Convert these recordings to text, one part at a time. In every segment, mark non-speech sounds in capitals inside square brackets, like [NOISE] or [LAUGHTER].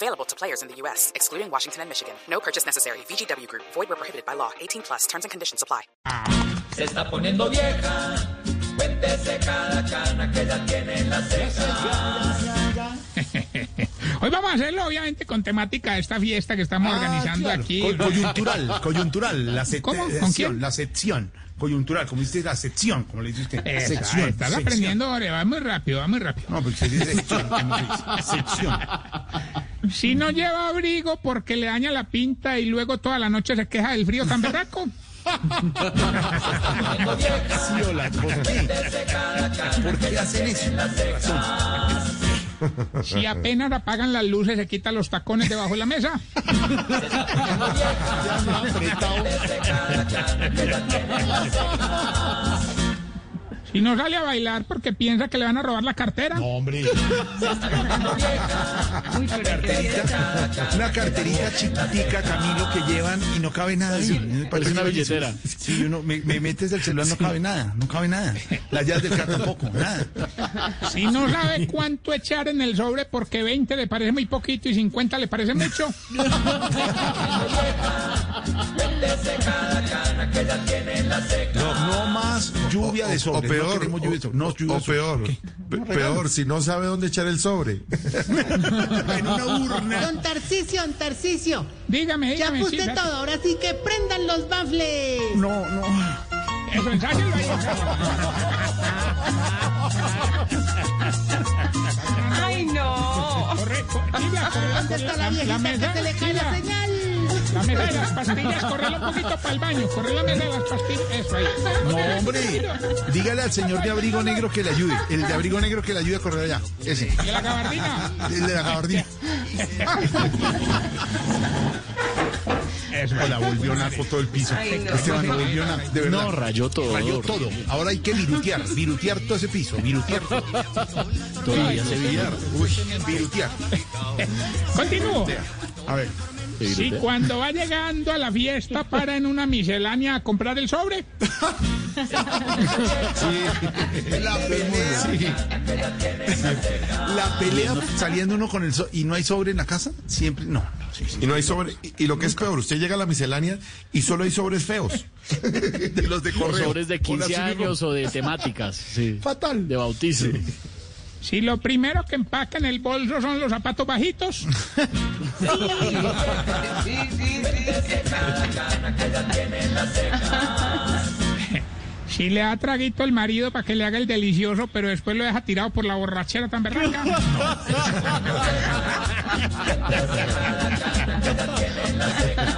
Available to players in the U.S., excluding Washington and Michigan. No purchase necessary. VGW Group. Void where prohibited by law. 18 plus. Terms and conditions apply. Se está poniendo vieja, cuéntese cada cana que ya tiene en las cejas. [LAUGHS] Hoy vamos a hacerlo, obviamente, con temática de esta fiesta que estamos organizando aquí. Co- coyuntural, [LAUGHS] coyuntural, la se- ¿Cómo? ¿Con sección, quién? la sección, coyuntural, como dice la sección, como le dice usted. Esa, sección. estás sección. aprendiendo, Ore, va muy rápido, va muy rápido. No, porque se dice sección, como dice, sección. [LAUGHS] Si no lleva abrigo porque le daña la pinta y luego toda la noche se queja del frío tan berraco. Si apenas apagan las luces, se quita los tacones debajo de la mesa. [LAUGHS] Si no sale a bailar porque piensa que le van a robar la cartera. Hombre. [LAUGHS] Carterita, una carterita chiquitica, Camilo, que llevan y no cabe nada ahí. Me parece una billetera. Sí, uno, me, me metes el celular, no cabe nada, no cabe nada. Las llaves del carro tampoco, nada. Si no sabe cuánto echar en el sobre porque 20 le parece muy poquito y 50 le parece mucho. [LAUGHS] No, no más lluvia de O sobre. peor, no queremos lluvia de sobre. No, lluvia o de sobre. peor, pe- peor, si no sabe dónde echar el sobre. [LAUGHS] En una urna. Don Tarcicio, don Tarcicio. Dígame, Ya dígame. puse sí, todo, ahora sí que prendan los bafles. No, no. Eso, ensáyelo ahí. Ay, no. Corre, corre, ¿Dónde está la la, viejita la que se le cae la señal? La mesa de las pastillas, correla un poquito para el baño, corre la mesa de las pastillas, eso ahí. No, hombre. Dígale al señor de abrigo negro que le ayude. El de abrigo negro que le ayude a correr allá. Ese. ¿Y la gabardina? El de la gabardina. Hola, volvió naco todo el piso. Ay, no. Esteban volvió naco. De verdad. No, rayó todo. Rayó todo. Ahora hay que virutear. Virutear todo ese piso. Virutear todo. Todavía se veía. Uy, virutear. Continúo. A ver. Si cuando va llegando a la fiesta para en una miscelánea a comprar el sobre. La pelea. La pelea saliendo uno con el so y no hay sobre en la casa. Siempre. No. no, sí, sí. Y no hay sobre. Y, y lo que es peor, usted llega a la miscelánea y solo hay sobres feos. [LAUGHS] De los de Los sobres de 15 Hola, señor. años o de temáticas. Sí. Fatal. De bautizo. Si lo primero que empaca en el bolso son los zapatos bajitos. [LAUGHS] Si le da traguito al marido para que le haga el delicioso, pero después lo deja tirado por la borrachera tan berraca. [LAUGHS]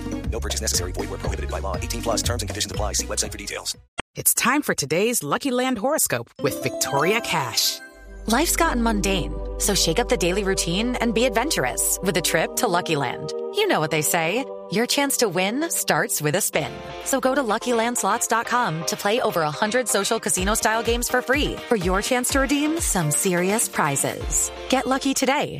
No purchase necessary. Void where prohibited by law. 18 plus terms and conditions apply. See website for details. It's time for today's Lucky Land horoscope with Victoria Cash. Life's gotten mundane, so shake up the daily routine and be adventurous with a trip to Lucky Land. You know what they say. Your chance to win starts with a spin. So go to LuckyLandSlots.com to play over 100 social casino-style games for free for your chance to redeem some serious prizes. Get lucky today